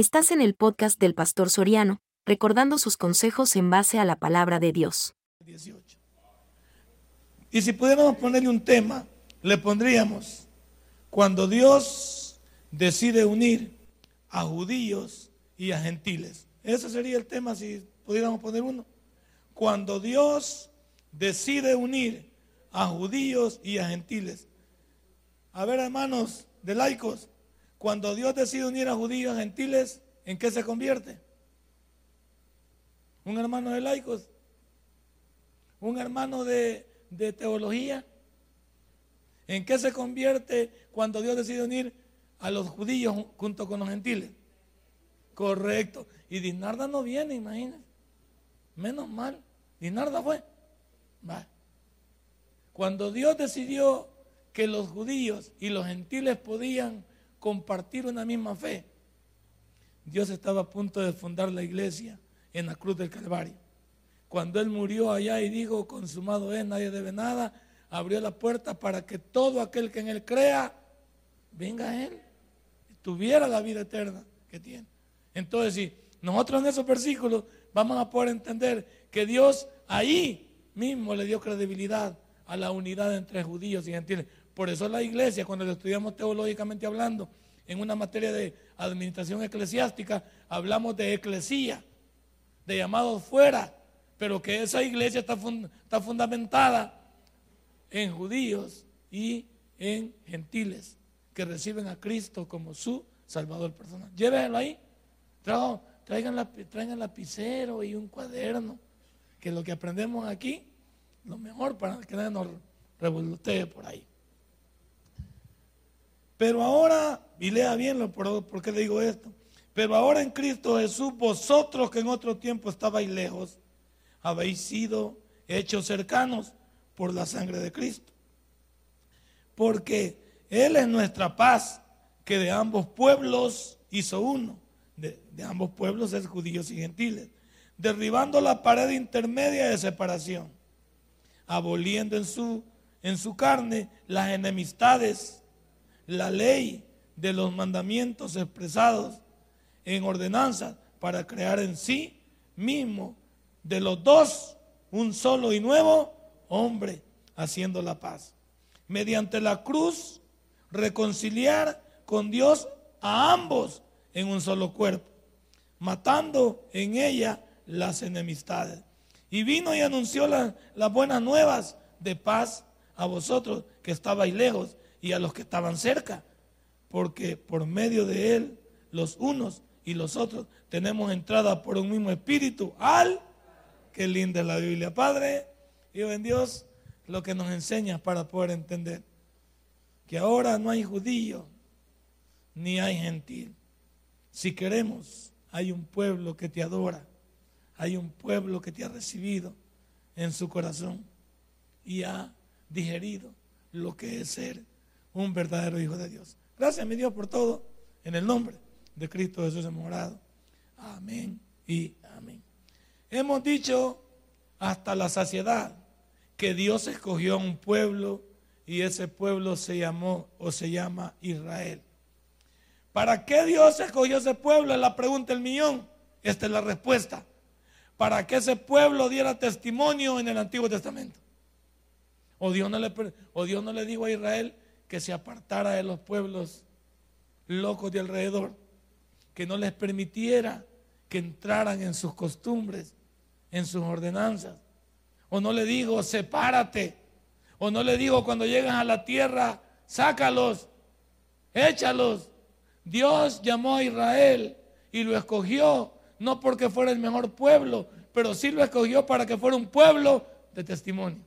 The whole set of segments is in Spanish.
Estás en el podcast del Pastor Soriano, recordando sus consejos en base a la palabra de Dios. 18. Y si pudiéramos ponerle un tema, le pondríamos, cuando Dios decide unir a judíos y a gentiles. Ese sería el tema si pudiéramos poner uno. Cuando Dios decide unir a judíos y a gentiles. A ver, hermanos de laicos, cuando Dios decide unir a judíos a gentiles, ¿en qué se convierte? Un hermano de laicos, un hermano de, de teología. ¿En qué se convierte cuando Dios decide unir a los judíos junto con los gentiles? Correcto. Y Dinarda no viene, imagínense. Menos mal. Dinarda fue. Va. Cuando Dios decidió que los judíos y los gentiles podían compartir una misma fe, Dios estaba a punto de fundar la iglesia en la cruz del Calvario. Cuando Él murió allá y dijo, consumado es, nadie debe nada, abrió la puerta para que todo aquel que en Él crea, venga a Él, tuviera la vida eterna que tiene. Entonces, si nosotros en esos versículos vamos a poder entender que Dios ahí mismo le dio credibilidad a la unidad entre judíos y gentiles. Por eso la iglesia, cuando lo estudiamos teológicamente hablando, en una materia de administración eclesiástica, hablamos de eclesía, de llamados fuera, pero que esa iglesia está, está fundamentada en judíos y en gentiles que reciben a Cristo como su Salvador personal. Llévenlo ahí. Traigan, la, traigan lapicero y un cuaderno, que lo que aprendemos aquí, lo mejor para que nadie nos revoltee por ahí. Pero ahora, y lea bien por, por qué le digo esto, pero ahora en Cristo Jesús, vosotros que en otro tiempo estabais lejos, habéis sido hechos cercanos por la sangre de Cristo. Porque Él es nuestra paz, que de ambos pueblos hizo uno de, ambos pueblos es judíos y gentiles, derribando la pared intermedia de separación, aboliendo en su, en su carne las enemistades, la ley de los mandamientos expresados en ordenanzas para crear en sí mismo de los dos un solo y nuevo hombre haciendo la paz. Mediante la cruz reconciliar con Dios a ambos en un solo cuerpo, matando en ella las enemistades. Y vino y anunció las buenas nuevas de paz a vosotros que estabais lejos y a los que estaban cerca, porque por medio de él los unos y los otros tenemos entrada por un mismo espíritu al, que linda es la Biblia, Padre, y en Dios lo que nos enseña para poder entender que ahora no hay judío ni hay gentil, si queremos, hay un pueblo que te adora, hay un pueblo que te ha recibido en su corazón y ha digerido lo que es ser un verdadero hijo de Dios. Gracias, mi Dios, por todo. En el nombre de Cristo Jesús hemos. Amén y amén. Hemos dicho hasta la saciedad que Dios escogió a un pueblo y ese pueblo se llamó o se llama Israel. ¿Para qué Dios escogió ese pueblo? Es la pregunta del millón. Esta es la respuesta. Para que ese pueblo diera testimonio en el Antiguo Testamento. O Dios no le, o Dios no le dijo a Israel que se apartara de los pueblos locos de alrededor, que no les permitiera que entraran en sus costumbres, en sus ordenanzas. O no le digo, sepárate. O no le digo, cuando llegan a la tierra, sácalos, échalos. Dios llamó a Israel y lo escogió no porque fuera el mejor pueblo, pero sí lo escogió para que fuera un pueblo de testimonio.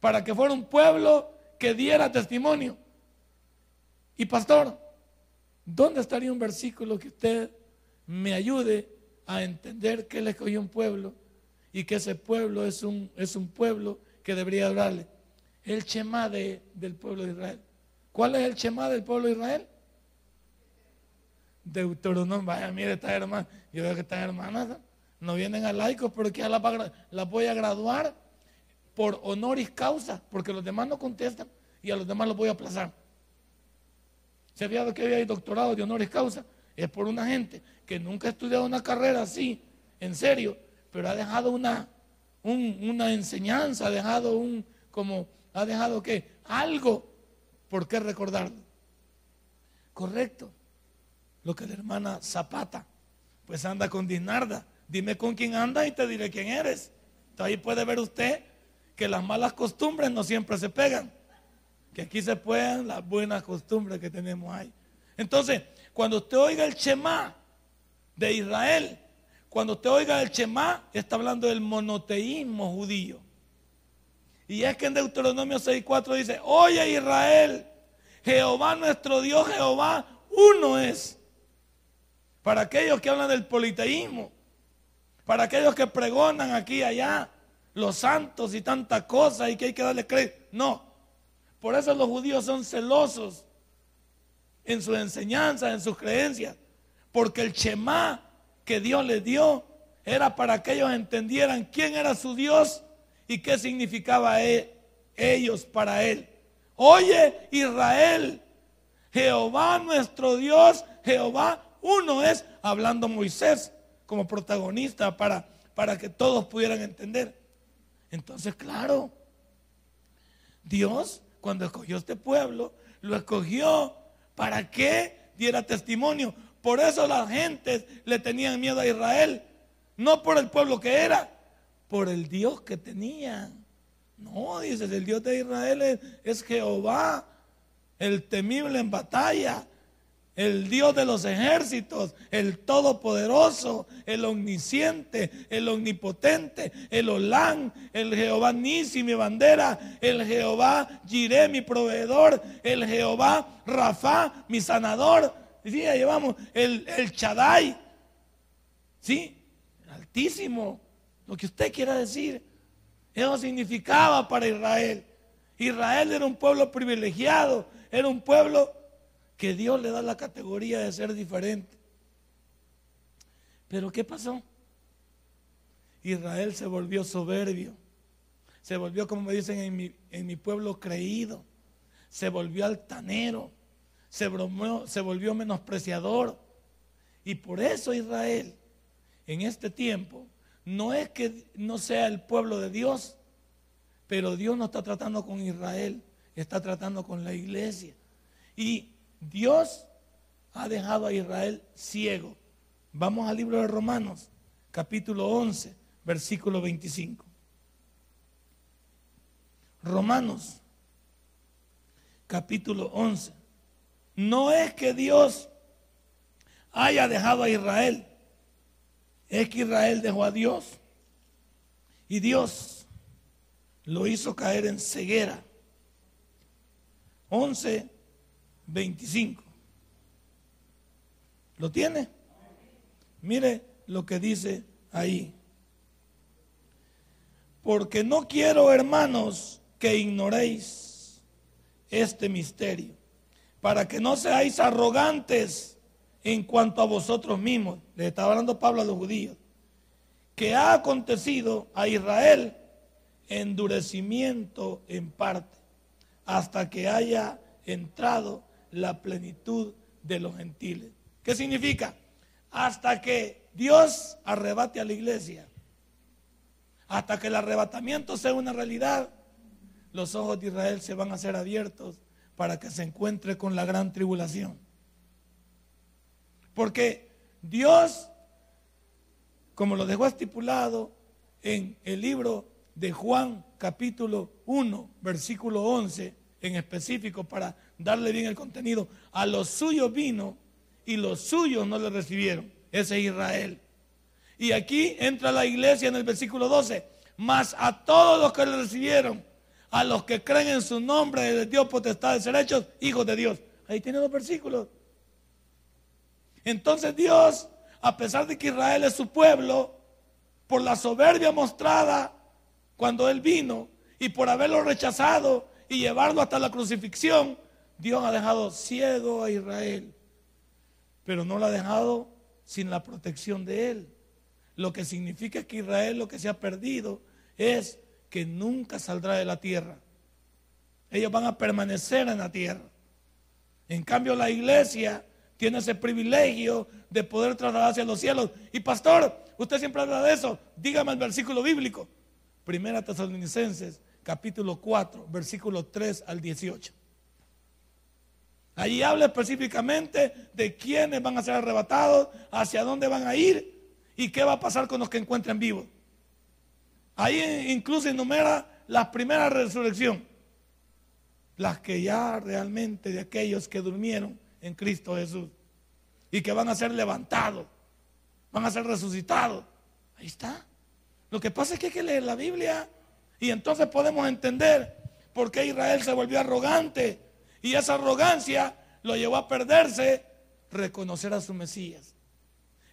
Para que fuera un pueblo que diera testimonio. Y pastor, ¿dónde estaría un versículo que usted me ayude a entender que él escogió un pueblo y que ese pueblo es un, es un pueblo que debería adorarle? El Shema de, del pueblo de Israel. ¿Cuál es el Shema del pueblo de Israel? Deuteronomio, vaya, mire, estas hermanas, yo veo que estas hermanas no vienen a laicos, pero que las, voy a graduar por honoris causa, porque los demás no contestan y a los demás los voy a aplazar. ¿Se había que había doctorado de honoris causa? es por una gente que nunca ha estudiado una carrera así, en serio, pero ha dejado una, una enseñanza, ha dejado un, como, ha dejado que algo por qué recordarlo. Correcto. Lo que la hermana Zapata, pues anda con Dinarda. Dime con quién anda y te diré quién eres. Entonces ahí puede ver usted que las malas costumbres no siempre se pegan. Que aquí se pueden las buenas costumbres que tenemos ahí. Entonces, cuando usted oiga el Shema de Israel, cuando usted oiga el Shema, está hablando del monoteísmo judío. Y es que en Deuteronomio 6.4 dice, oye Israel, Jehová nuestro Dios, Jehová uno es. Para aquellos que hablan del politeísmo, para aquellos que pregonan aquí y allá, los santos y tantas cosas y que hay que darle crédito. No, por eso los judíos son celosos en su enseñanza, en sus creencias, porque el Shema que Dios les dio era para que ellos entendieran quién era su Dios y qué significaba e, ellos para él. Oye Israel, Jehová nuestro Dios, Jehová uno es, hablando Moisés como protagonista para, para que todos pudieran entender. Entonces, claro, Dios cuando escogió este pueblo, lo escogió para que diera testimonio. Por eso las gentes le tenían miedo a Israel, no por el pueblo que era, por el Dios que tenían. No, dices, el Dios de Israel es, Jehová, el temible en batalla, el Dios de los ejércitos, el todopoderoso, el omnisciente, el omnipotente, el Olán, el Jehová Nisi, mi bandera, el Jehová Jiré, mi proveedor, el Jehová Rafa, mi sanador. Sí, ya llevamos el, el Chadai, sí, altísimo, lo que usted quiera decir. Eso significaba para Israel. Israel era un pueblo privilegiado, era un pueblo que Dios le da la categoría de ser diferente. Pero ¿qué pasó? Israel se volvió soberbio, se volvió, como me dicen en mi, en mi pueblo, creído, se volvió altanero, se, se volvió menospreciador. Y por eso Israel, en este tiempo, no es que no sea el pueblo de Dios, pero Dios no está tratando con Israel, está tratando con la iglesia. Y Dios ha dejado a Israel ciego. Vamos al libro de Romanos, capítulo 11, versículo 25. Romanos, capítulo 11. No es que Dios haya dejado a Israel, es que Israel dejó a Dios. Y Dios lo hizo caer en ceguera. 11, 25. ¿Lo tiene? Mire lo que dice ahí. Porque no quiero, hermanos, que ignoréis este misterio, para que no seáis arrogantes en cuanto a vosotros mismos, le está hablando Pablo a los judíos, que ha acontecido a Israel endurecimiento en parte, hasta que haya entrado la plenitud de los gentiles. ¿Qué significa? Hasta que Dios arrebate a la iglesia, hasta que el arrebatamiento sea una realidad, los ojos de Israel se van a ser abiertos para que se encuentre con la gran tribulación. Porque Dios, como lo dejó estipulado en el libro de Juan capítulo 1, versículo 11, en específico para darle bien el contenido, a los suyos vino y los suyos no le recibieron. Ese es Israel. Y aquí entra la iglesia en el versículo 12, mas a todos los que le recibieron, a los que creen en su nombre, de Dios potestad de ser hechos hijos de Dios. Ahí tiene los versículos. Entonces Dios, a pesar de que Israel es su pueblo, por la soberbia mostrada cuando Él vino y por haberlo rechazado y llevarlo hasta la crucifixión, Dios ha dejado ciego a Israel, pero no lo ha dejado sin la protección de Él. Lo que significa que Israel lo que se ha perdido es que nunca saldrá de la tierra. Ellos van a permanecer en la tierra. En cambio, la iglesia tiene ese privilegio de poder trasladarse a los cielos. Y pastor, usted siempre habla de eso. Dígame el versículo bíblico. Primera Tesalonicenses, capítulo 4, versículo 3 al 18. Allí habla específicamente de quiénes van a ser arrebatados, hacia dónde van a ir y qué va a pasar con los que encuentren vivos. Ahí incluso enumera la primera resurrección, las que ya realmente de aquellos que durmieron en Cristo Jesús y que van a ser levantados, van a ser resucitados. Ahí está. Lo que pasa es que hay que leer la Biblia y entonces podemos entender por qué Israel se volvió arrogante y esa arrogancia lo llevó a perderse reconocer a su Mesías.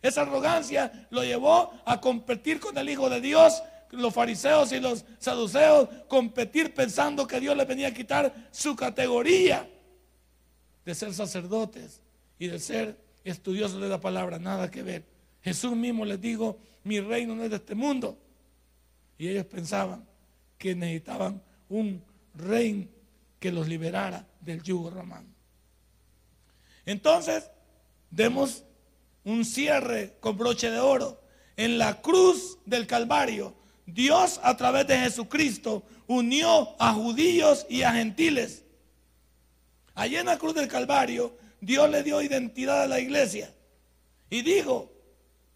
Esa arrogancia lo llevó a competir con el Hijo de Dios, los fariseos y los saduceos, competir pensando que Dios les venía a quitar su categoría de ser sacerdotes y de ser estudiosos de la palabra, nada que ver. Jesús mismo les dijo, mi reino no es de este mundo. Y ellos pensaban que necesitaban un rey que los liberara del yugo romano. Entonces, demos un cierre con broche de oro. En la cruz del Calvario, Dios a través de Jesucristo unió a judíos y a gentiles. Allí en la cruz del Calvario, Dios le dio identidad a la iglesia. Y dijo,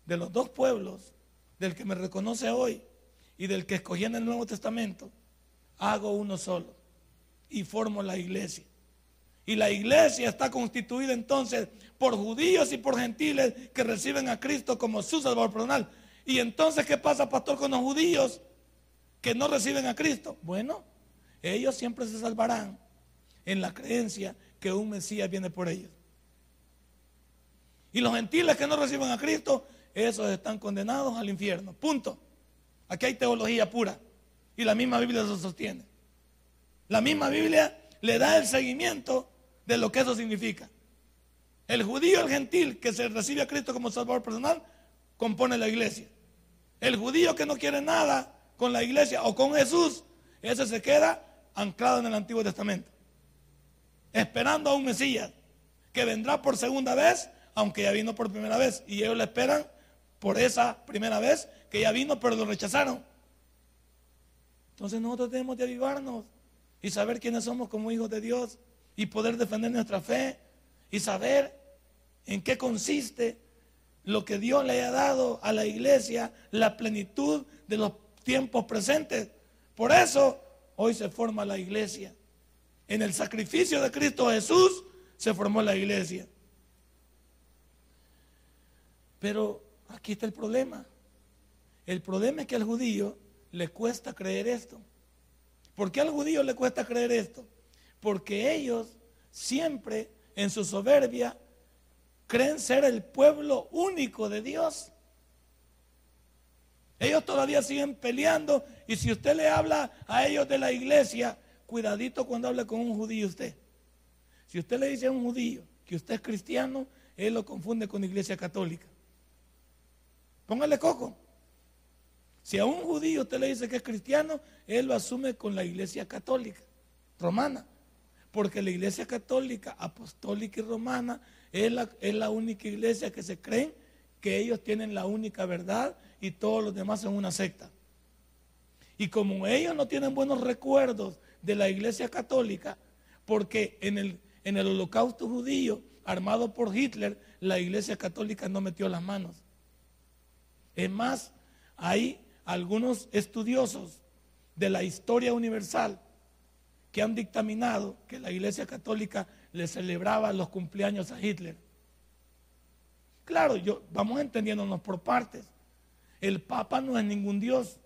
de los dos pueblos, del que me reconoce hoy y del que escogí en el Nuevo Testamento, hago uno solo y formo la iglesia. Y la iglesia está constituida entonces por judíos y por gentiles que reciben a Cristo como su Salvador personal. Y entonces, ¿qué pasa, pastor, con los judíos que no reciben a Cristo? Bueno, ellos siempre se salvarán en la creencia que un Mesías viene por ellos. Y los gentiles que no reciben a Cristo, esos están condenados al infierno. Punto. Aquí hay teología pura. Y la misma Biblia se sostiene. La misma Biblia le da el seguimiento de lo que eso significa. El judío, el gentil que se recibe a Cristo como Salvador personal, compone la iglesia. El judío que no quiere nada con la iglesia o con Jesús, ese se queda anclado en el Antiguo Testamento, esperando a un Mesías que vendrá por segunda vez, aunque ya vino por primera vez, y ellos le esperan por esa primera vez que ya vino, pero lo rechazaron. Entonces nosotros tenemos que avivarnos y saber quiénes somos como hijos de Dios y poder defender nuestra fe y saber en qué consiste lo que Dios le ha dado a la iglesia, la plenitud de los tiempos presentes. Por eso hoy se forma la iglesia. En el sacrificio de Cristo Jesús se formó la iglesia. Pero aquí está el problema. El problema es que al judío le cuesta creer esto. ¿Por qué al judío le cuesta creer esto? porque ellos siempre en su soberbia creen ser el pueblo único de Dios. Ellos todavía siguen peleando y si usted le habla a ellos de la iglesia, cuidadito cuando hable con un judío usted. Si usted le dice a un judío que usted es cristiano, él lo confunde con iglesia católica. Póngale coco. Si a un judío usted le dice que es cristiano, él lo asume con la iglesia católica, romana. Porque la iglesia católica, apostólica y romana es la, es la única iglesia que se creen que ellos tienen la única verdad y todos los demás son una secta. Y como ellos no tienen buenos recuerdos de la iglesia católica, porque en el, en el holocausto judío armado por Hitler, la iglesia católica no metió las manos. Es más, hay algunos estudiosos de la historia universal que han dictaminado que la Iglesia Católica le celebraba los cumpleaños a Hitler. Claro, yo, vamos entendiéndonos por partes. El Papa no es ningún Dios.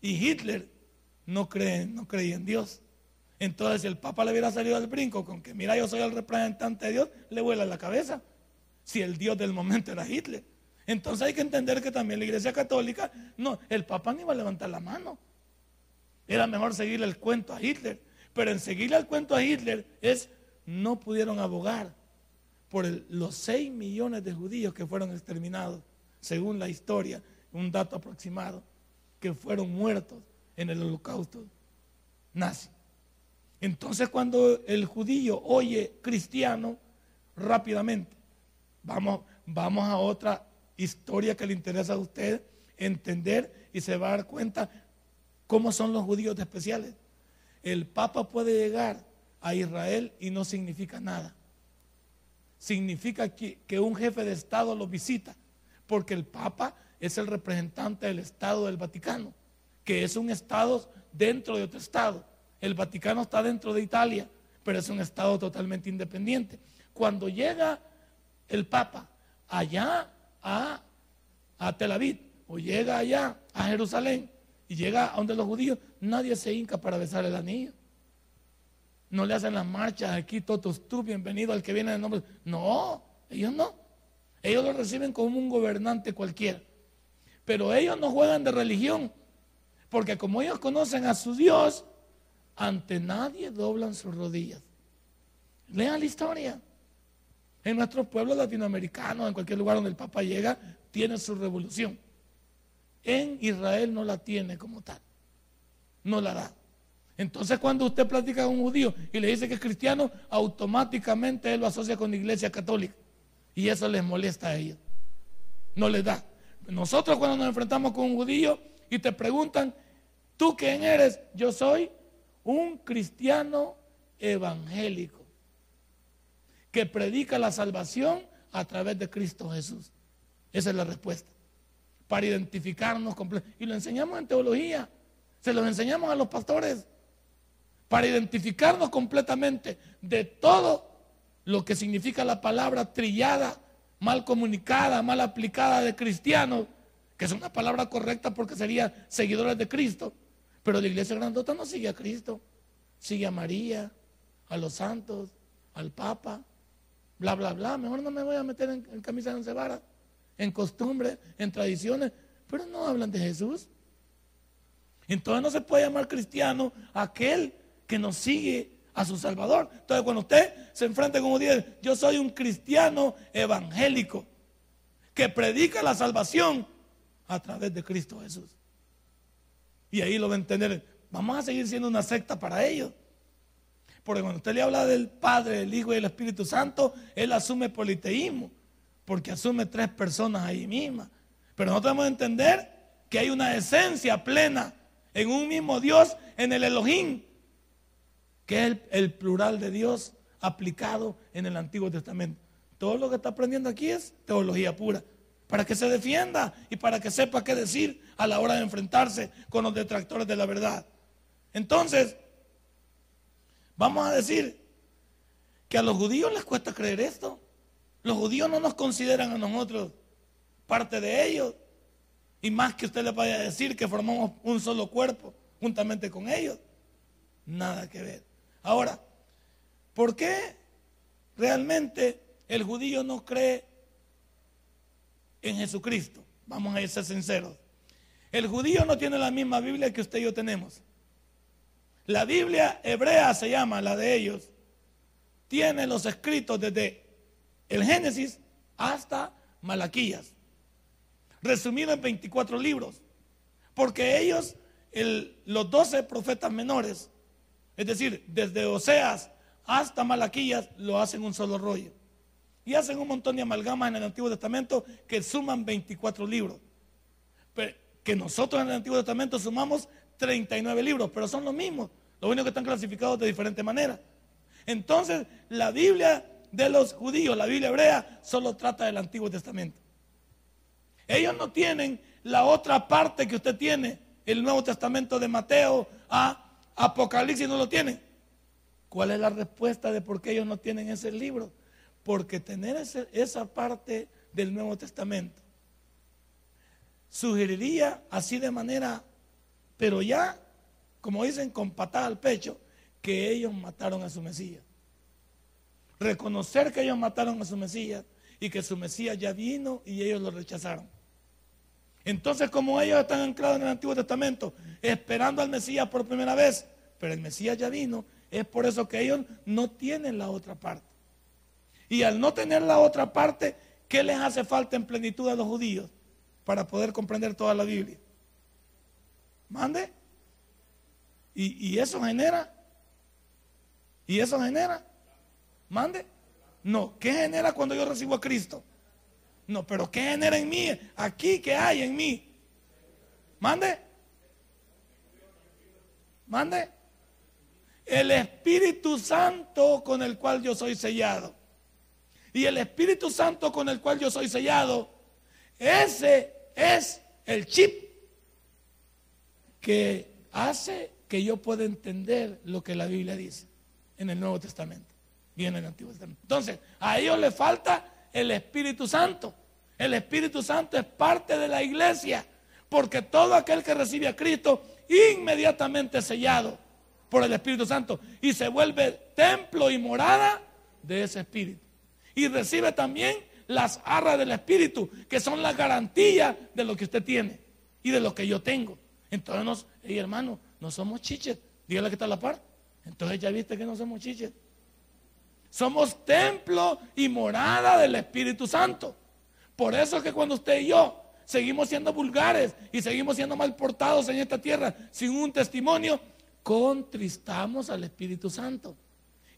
Y Hitler no, cree, no creía en Dios. Entonces, si el Papa le hubiera salido al brinco con que, mira, yo soy el representante de Dios, le vuela la cabeza. Si el Dios del momento era Hitler. Entonces hay que entender que también la Iglesia Católica, no, el Papa no iba a levantar la mano. Era mejor seguirle el cuento a Hitler. Pero en seguirle el cuento a Hitler es, no pudieron abogar por los 6 millones de judíos que fueron exterminados, según la historia, un dato aproximado, que fueron muertos en el holocausto nazi. Entonces cuando el judío oye cristiano, rápidamente Vamos, vamos a otra historia que le interesa a usted entender y se va a dar cuenta cómo son los judíos especiales. El Papa puede llegar a Israel y no significa nada. Significa que, un jefe de Estado lo visita, porque el Papa es el representante del Estado del Vaticano, que es un Estado dentro de otro Estado. El Vaticano está dentro de Italia, pero es un Estado totalmente independiente. Cuando llega el Papa allá a, Tel Aviv, o llega allá a Jerusalén, y llega a donde los judíos, nadie se hinca para besar el anillo. No le hacen las marchas aquí, todos tú, bienvenido al que viene de nombre. No, ellos no. Ellos lo reciben como un gobernante cualquiera. Pero ellos no juegan de religión. Porque como ellos conocen a su Dios, ante nadie doblan sus rodillas. Lean la historia. En nuestros pueblos latinoamericanos, en cualquier lugar donde el Papa llega, tiene su revolución. En Israel no la tiene como tal. No la da. Entonces cuando usted platica con un judío y le dice que es cristiano, automáticamente él lo asocia con la iglesia católica. Y eso les molesta a ellos. No les da. Nosotros cuando nos enfrentamos con un judío y te preguntan, ¿tú quién eres? Yo soy un cristiano evangélico que predica la salvación a través de Cristo Jesús. Esa es la respuesta. Para identificarnos Y lo enseñamos en teología, se lo enseñamos a los pastores, para identificarnos completamente de todo lo que significa la palabra trillada, mal comunicada, mal aplicada de cristianos, que es una palabra correcta porque sería seguidores de Cristo, pero la iglesia grandota no sigue a Cristo, sigue a María, a los santos, al Papa, bla, bla, bla. Mejor no me voy a meter en, camisa de once varas en costumbres, en tradiciones, pero no hablan de Jesús. Entonces no se puede llamar cristiano aquel que nos sigue a su Salvador. Entonces cuando usted se enfrenta con un día, yo soy un cristiano evangélico que predica la salvación a través de Cristo Jesús. Y ahí lo va a entender. Vamos a seguir siendo una secta para ellos. Porque cuando usted le habla del Padre, del Hijo y del Espíritu Santo, Él asume politeísmo porque asume tres personas ahí mismas. Pero no tenemos que entender que hay una esencia plena en un mismo Dios, en el Elohim, que es el, plural de Dios aplicado en el Antiguo Testamento. Todo lo que está aprendiendo aquí es teología pura, para que se defienda y para que sepa qué decir a la hora de enfrentarse con los detractores de la verdad. Entonces, vamos a decir que a los judíos les cuesta creer esto. Los judíos no nos consideran a nosotros parte de ellos. Y más que usted le vaya a decir que formamos un solo cuerpo juntamente con ellos. Nada que ver. Ahora, ¿por qué realmente el judío no cree en Jesucristo? Vamos a ser sinceros. El judío no tiene la misma Biblia que usted y yo tenemos. La Biblia hebrea se llama, la de ellos, tiene los escritos desde el Génesis hasta Malaquías, resumido en 24 libros, porque ellos, los 12 profetas menores, es decir, desde Oseas hasta Malaquías, lo hacen un solo rollo. Y hacen un montón de amalgamas en el Antiguo Testamento que suman 24 libros. Pero que nosotros en el Antiguo Testamento sumamos 39 libros, pero son los mismos. Lo único que están clasificados de diferente manera. Entonces, la Biblia de los judíos, la Biblia hebrea, solo trata del Antiguo Testamento. Ellos no tienen la otra parte que usted tiene, el Nuevo Testamento de Mateo a Apocalipsis, no lo tienen. ¿Cuál es la respuesta de por qué ellos no tienen ese libro? Porque tener esa parte del Nuevo Testamento sugeriría así de manera, pero ya, como dicen, con patada al pecho, que ellos mataron a su Mesías reconocer que ellos mataron a su Mesías y que su Mesías ya vino y ellos lo rechazaron. Entonces, como ellos están anclados en el Antiguo Testamento, esperando al Mesías por primera vez, pero el Mesías ya vino, es por eso que ellos no tienen la otra parte. Y al no tener la otra parte, ¿qué les hace falta en plenitud a los judíos para poder comprender toda la Biblia? Mande. Y, y eso genera, y eso genera Mande. No, ¿qué genera cuando yo recibo a Cristo? No, pero ¿qué genera en mí? Aquí, ¿qué hay en mí? Mande. Mande. El Espíritu Santo con el cual yo soy sellado. Y el Espíritu Santo con el cual yo soy sellado, ese es el chip que hace que yo pueda entender lo que la Biblia dice en el Nuevo Testamento y en el Antiguo Testamento. Entonces, a ellos le falta el Espíritu Santo. El Espíritu Santo es parte de la iglesia, porque todo aquel que recibe a Cristo inmediatamente es sellado por el Espíritu Santo y se vuelve templo y morada de ese Espíritu. Y recibe también las arras del Espíritu, que son la garantía de lo que usted tiene y de lo que yo tengo. Entonces, nos, hermano, no somos chiches. Dígale que está a la par. Entonces ya viste que no somos chiches. Somos templo y morada del Espíritu Santo. Por eso es que cuando usted y yo seguimos siendo vulgares y seguimos siendo mal portados en esta tierra sin un testimonio, contristamos al Espíritu Santo.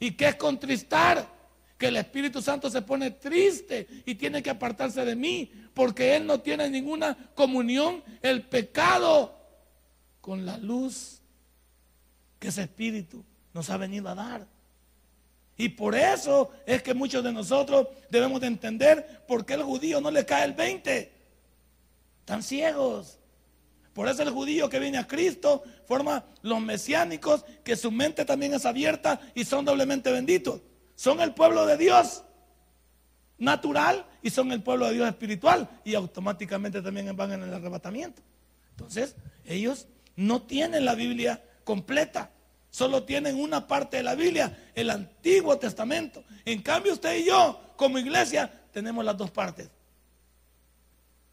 ¿Y qué es contristar? Que el Espíritu Santo se pone triste y tiene que apartarse de mí porque Él no tiene ninguna comunión, el pecado, con la luz que ese Espíritu nos ha venido a dar. Y por eso es que muchos de nosotros debemos de entender por qué el judío no le cae el 20. Están ciegos. Por eso el judío que viene a Cristo forma los mesiánicos, que su mente también es abierta y son doblemente benditos. Son el pueblo de Dios natural y son el pueblo de Dios espiritual y automáticamente también van en el arrebatamiento. Entonces, ellos no tienen la Biblia completa, solo tienen una parte de la Biblia, el Antiguo Testamento. En cambio, usted y yo, como iglesia, tenemos las dos partes.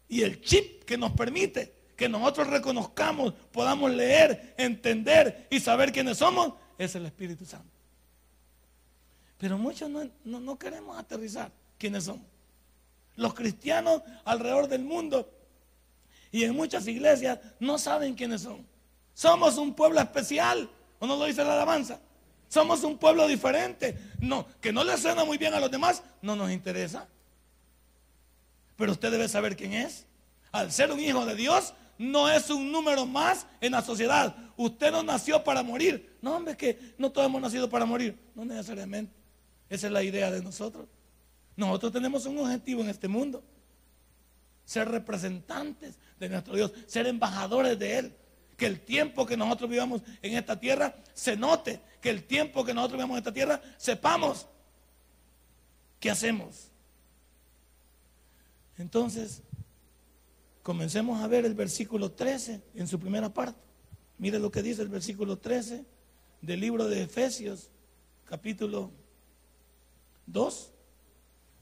Y el chip que nos permite que nosotros reconozcamos, podamos leer, entender y saber quiénes somos, es el Espíritu Santo. Pero muchos no, no queremos aterrizar quiénes somos. Los cristianos alrededor del mundo y en muchas iglesias no saben quiénes son. Somos un pueblo especial, ¿o no lo dice la alabanza? Somos un pueblo diferente. No, que no le suena muy bien a los demás, no nos interesa. Pero usted debe saber quién es. Al ser un hijo de Dios, no es un número más en la sociedad. Usted no nació para morir. No, hombre, que no todos hemos nacido para morir. No necesariamente. Esa es la idea de nosotros. Nosotros tenemos un objetivo en este mundo. Ser representantes de nuestro Dios, ser embajadores de Él. Que el tiempo que nosotros vivamos en esta tierra se note. Que el tiempo que nosotros vivamos en esta tierra sepamos qué hacemos. Entonces, comencemos a ver el versículo 13 en su primera parte. Mire lo que dice el versículo 13 del libro de Efesios, capítulo 2.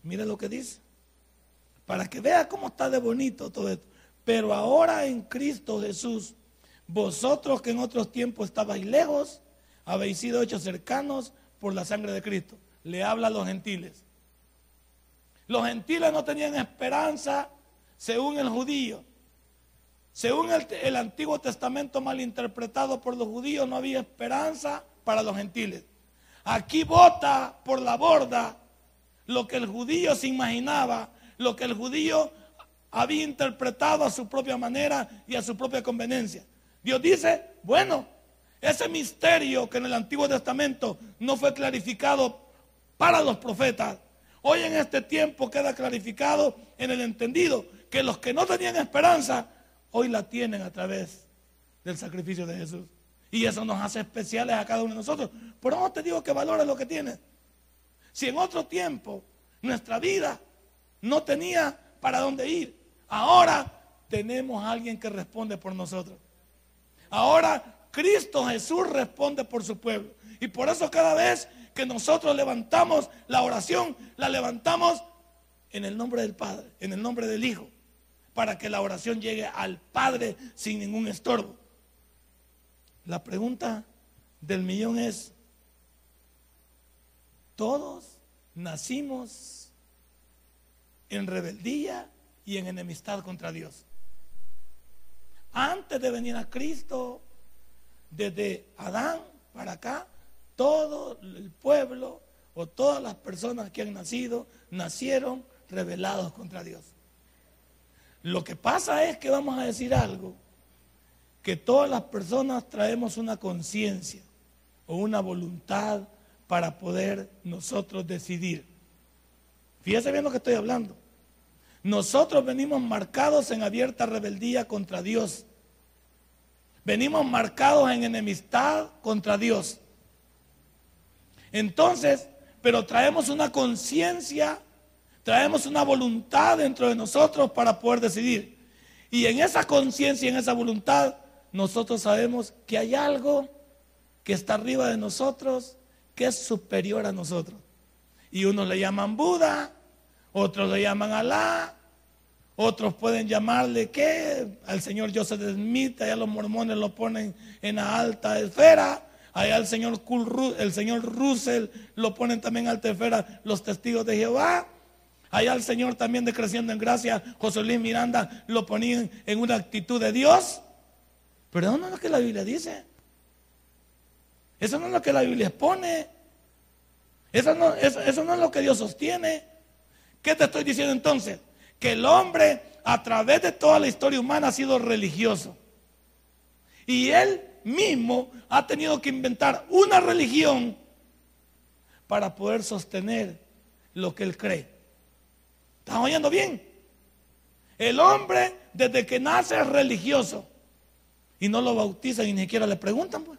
Mire lo que dice. Para que vea cómo está de bonito todo esto. Pero ahora en Cristo Jesús, vosotros que en otros tiempos estabais lejos, habéis sido hechos cercanos por la sangre de Cristo. Le habla a los gentiles. Los gentiles no tenían esperanza según el judío. Según el, Antiguo Testamento mal interpretado por los judíos, no había esperanza para los gentiles. Aquí vota por la borda lo que el judío se imaginaba, lo que el judío había interpretado a su propia manera y a su propia conveniencia. Dios dice, bueno, ese misterio que en el Antiguo Testamento no fue clarificado para los profetas, hoy en este tiempo queda clarificado en el entendido que los que no tenían esperanza, hoy la tienen a través del sacrificio de Jesús. Y eso nos hace especiales a cada uno de nosotros. Pero no te digo que valores lo que tienes. Si en otro tiempo nuestra vida no tenía para dónde ir, ahora tenemos a alguien que responde por nosotros. Ahora Cristo Jesús responde por su pueblo. Y por eso cada vez que nosotros levantamos la oración, la levantamos en el nombre del Padre, en el nombre del Hijo, para que la oración llegue al Padre sin ningún estorbo. La pregunta del millón es, todos nacimos en rebeldía y en enemistad contra Dios. Antes de venir a Cristo, desde Adán para acá, todo el pueblo o todas las personas que han nacido nacieron rebelados contra Dios. Lo que pasa es que vamos a decir algo, que todas las personas traemos una conciencia o una voluntad para poder nosotros decidir. Fíjese bien lo que estoy hablando. Nosotros venimos marcados en abierta rebeldía contra Dios. Venimos marcados en enemistad contra Dios. Entonces, pero traemos una conciencia, traemos una voluntad dentro de nosotros para poder decidir. Y en esa conciencia en esa voluntad, nosotros sabemos que hay algo que está arriba de nosotros, que es superior a nosotros. Y unos le llaman Buda, otros le llaman Alá, otros pueden llamarle qué, al señor Joseph Smith, allá los mormones lo ponen en la alta esfera, allá el señor, el señor Russell lo ponen también en alta esfera los testigos de Jehová. Allá el Señor también de Creciendo en Gracia, José Luis Miranda, lo ponían en una actitud de Dios. Pero eso no es lo que la Biblia dice. Eso no es lo que la Biblia expone. Eso no, eso no es lo que Dios sostiene. ¿Qué te estoy diciendo entonces? Que el hombre a través de toda la historia humana ha sido religioso. Y él mismo ha tenido que inventar una religión para poder sostener lo que él cree. ¿Estás oyendo bien? El hombre desde que nace es religioso y no lo bautizan y ni siquiera le preguntan. Pues.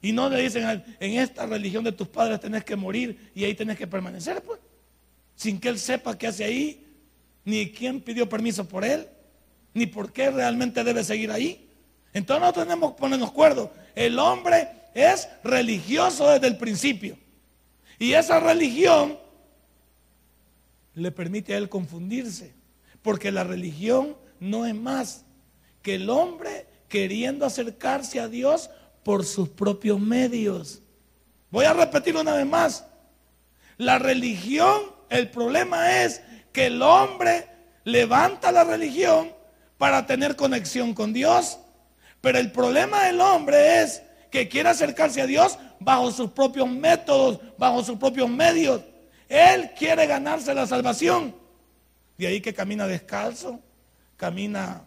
Y no le dicen, en esta religión de tus padres tenés que morir y ahí tenés que permanecer, pues. Sin que él sepa qué hace ahí, ni quién pidió permiso por él, ni por qué realmente debe seguir ahí. Entonces no tenemos que ponernos acuerdo. El hombre es religioso desde el principio. Y esa religión le permite a él confundirse. Porque la religión no es más que el hombre queriendo acercarse a Dios por sus propios medios. Voy a repetir una vez más. La religión, el problema es que el hombre levanta la religión para tener conexión con Dios. Pero el problema del hombre es que quiere acercarse a Dios bajo sus propios métodos, bajo sus propios medios. Él quiere ganarse la salvación. De ahí que camina descalzo, camina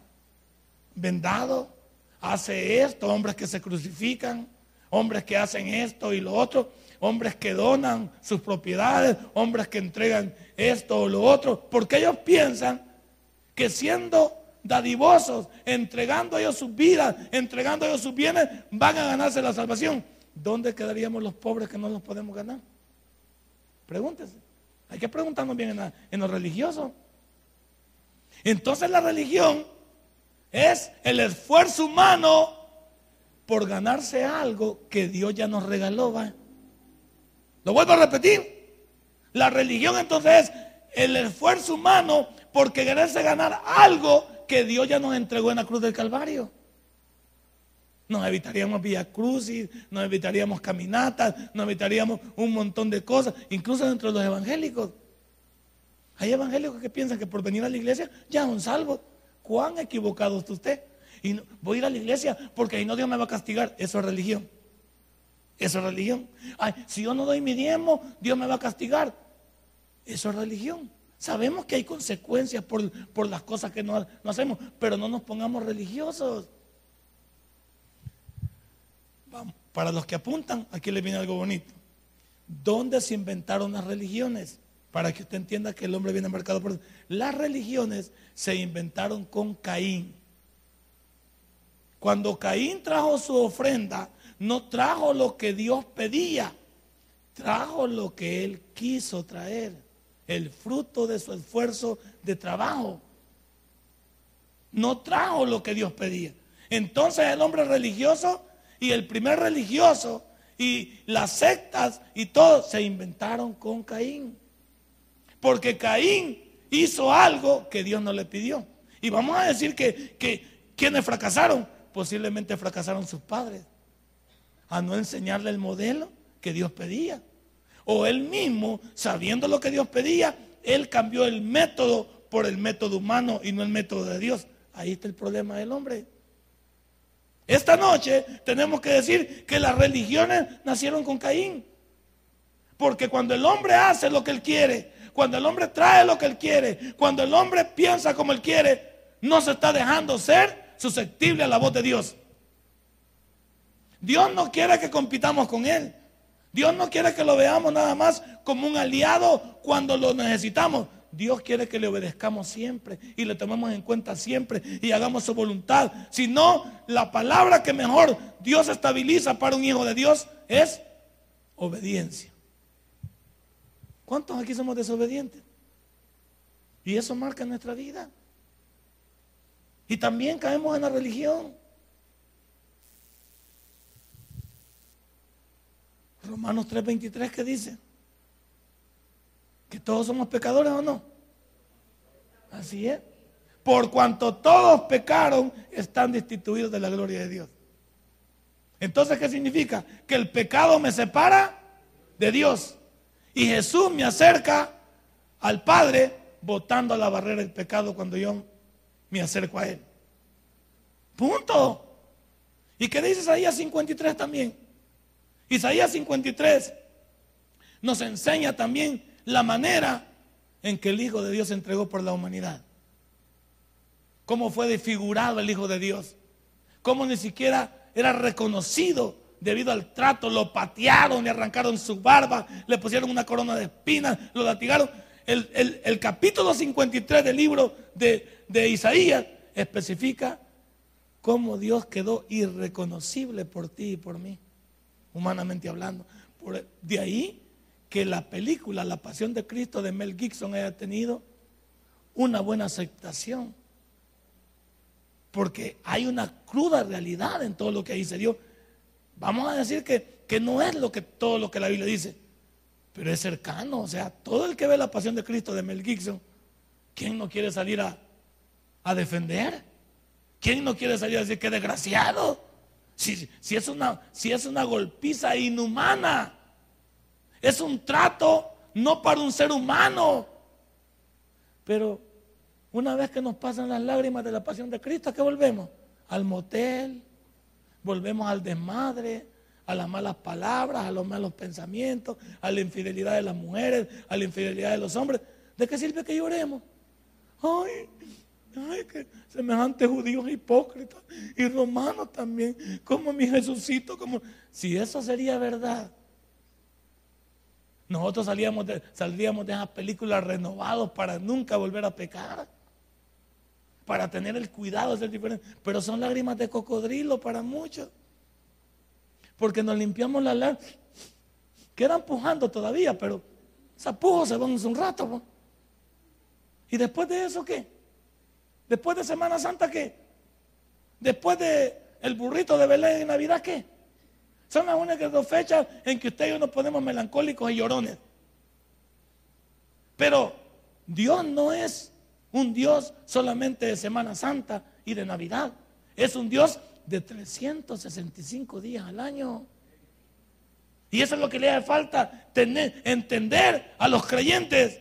vendado, hace esto, hombres que se crucifican, hombres que hacen esto y lo otro hombres que donan sus propiedades, hombres que entregan esto o lo otro, porque ellos piensan que siendo dadivosos, entregando ellos sus vidas, entregando ellos sus bienes, van a ganarse la salvación. ¿Dónde quedaríamos los pobres que no los podemos ganar? Pregúntese. Hay que preguntarnos bien en, en lo religioso. Entonces la religión es el esfuerzo humano por ganarse algo que Dios ya nos regaló. ¿va? Lo vuelvo a repetir. La religión entonces es el esfuerzo humano por quererse ganar algo que Dios ya nos entregó en la cruz del Calvario. Nos evitaríamos vía crucis, nos evitaríamos caminatas, nos evitaríamos un montón de cosas, incluso dentro de los evangélicos. Hay evangélicos que piensan que por venir a la iglesia ya son salvos. ¿Cuán equivocado está usted? Y voy a ir a la iglesia porque ahí no Dios me va a castigar. Eso es religión. Eso es religión. Si yo no doy mi diezmo, Dios me va a castigar. Eso es religión. Sabemos que hay consecuencias por, las cosas que no, no, hacemos, pero no nos pongamos religiosos. Vamos, para los que apuntan, aquí le viene algo bonito. ¿Dónde se inventaron las religiones? Para que usted entienda que el hombre viene marcado por... Las religiones se inventaron con Caín. Cuando Caín trajo su ofrenda, no trajo lo que Dios pedía, trajo lo que él quiso traer, el fruto de su esfuerzo de trabajo. No trajo lo que Dios pedía. Entonces el hombre religioso y el primer religioso y las sectas y todo se inventaron con Caín. Porque Caín hizo algo que Dios no le pidió. Y vamos a decir que, que quienes fracasaron, posiblemente fracasaron sus padres a no enseñarle el modelo que Dios pedía. O él mismo, sabiendo lo que Dios pedía, él cambió el método por el método humano y no el método de Dios. Ahí está el problema del hombre. Esta noche tenemos que decir que las religiones nacieron con Caín. Porque cuando el hombre hace lo que él quiere, cuando el hombre trae lo que él quiere, cuando el hombre piensa como él quiere, no se está dejando ser susceptible a la voz de Dios. Dios no quiere que compitamos con Él. Dios no quiere que lo veamos nada más como un aliado cuando lo necesitamos. Dios quiere que le obedezcamos siempre y le tomemos en cuenta siempre y hagamos su voluntad. Si no, la palabra que mejor Dios estabiliza para un hijo de Dios es obediencia. ¿Cuántos aquí somos desobedientes? Y eso marca nuestra vida. Y también caemos en la religión. Romanos 3:23 que dice que todos somos pecadores o no. Así es. Por cuanto todos pecaron, están destituidos de la gloria de Dios. Entonces, ¿qué significa? Que el pecado me separa de Dios. Y Jesús me acerca al Padre botando a la barrera del pecado cuando yo me acerco a Él. Punto. ¿Y qué dice Isaías 53 también? Isaías 53 nos enseña también la manera en que el Hijo de Dios se entregó por la humanidad. Cómo fue desfigurado el Hijo de Dios. Cómo ni siquiera era reconocido debido al trato. Lo patearon, le arrancaron su barba, le pusieron una corona de espinas, lo latigaron. El, capítulo 53 del libro de, de Isaías especifica cómo Dios quedó irreconocible por ti y por mí humanamente hablando. De ahí que la película La Pasión de Cristo de Mel Gibson haya tenido una buena aceptación. Porque hay una cruda realidad en todo lo que ahí se dio. Vamos a decir que, que no es lo que, todo lo que la Biblia dice, pero es cercano. O sea, todo el que ve la Pasión de Cristo de Mel Gibson, ¿quién no quiere salir a, a defender? ¿Quién no quiere salir a decir que desgraciado? Si, es una, si es una golpiza inhumana, es un trato no para un ser humano. Pero una vez que nos pasan las lágrimas de la pasión de Cristo, ¿a qué volvemos? Al motel, volvemos al desmadre, a las malas palabras, a los malos pensamientos, a la infidelidad de las mujeres, a la infidelidad de los hombres. ¿De qué sirve que lloremos? Ay, Ay, que semejantes judíos hipócritas y romanos también, como mi Jesucito, como si eso sería verdad. Nosotros salíamos de, saldríamos de esas películas renovados para nunca volver a pecar, para tener el cuidado de ser diferente. Pero son lágrimas de cocodrilo para muchos, porque nos limpiamos las lágrimas. Quedan pujando todavía, pero esa pujo se van un rato. ¿Y después de eso qué? Después de Semana Santa, ¿qué? Después de el burrito de Belén en Navidad, ¿qué? Son las únicas dos fechas en que usted y yo nos ponemos melancólicos y llorones. Pero Dios no es un Dios solamente de Semana Santa y de Navidad. Es un Dios de 365 días al año. Y eso es lo que le hace falta tener, entender a los creyentes.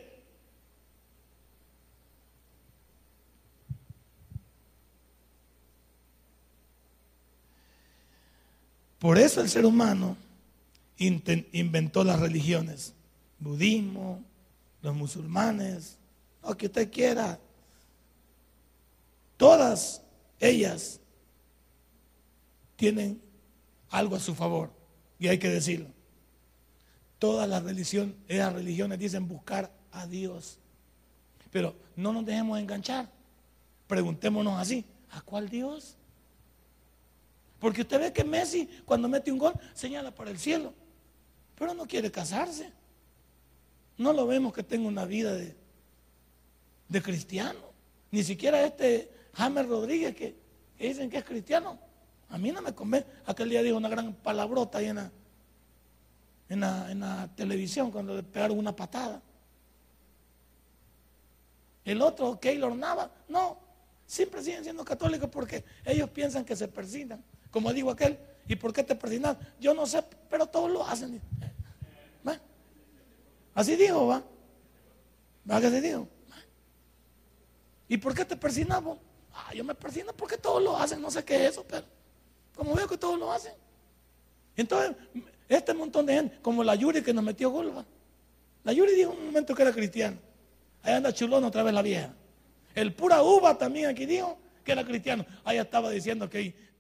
Por eso el ser humano inventó las religiones, budismo, los musulmanes, lo que usted quiera. Todas ellas tienen algo a su favor, y hay que decirlo. Todas las religiones, esas religiones dicen buscar a Dios. Pero no nos dejemos enganchar. Preguntémonos así, ¿a cuál Dios? Porque usted ve que Messi, cuando mete un gol, señala para el cielo. Pero no quiere casarse. No lo vemos que tenga una vida de, cristiano. Ni siquiera este James Rodríguez que, dicen que es cristiano. A mí no me convence. Aquel día dijo una gran palabrota ahí en la televisión cuando le pegaron una patada. El otro, Keylor Nava, no, siempre siguen siendo católicos porque ellos piensan que se persignan. Como digo aquel, ¿y por qué te persinas? Yo no sé, pero todos lo hacen. Así dijo, ¿va? ¿Va que se dijo? ¿Y por qué te persinamos? Ah, yo me persino porque todos lo hacen, no sé qué es eso, pero como veo que todos lo hacen. Entonces, este montón de gente, como la Yuri que nos metió golba. La Yuri dijo un momento que era cristiana. Ahí anda chulón otra vez la vieja. El pura uva también aquí dijo que era cristiano. Ahí estaba diciendo que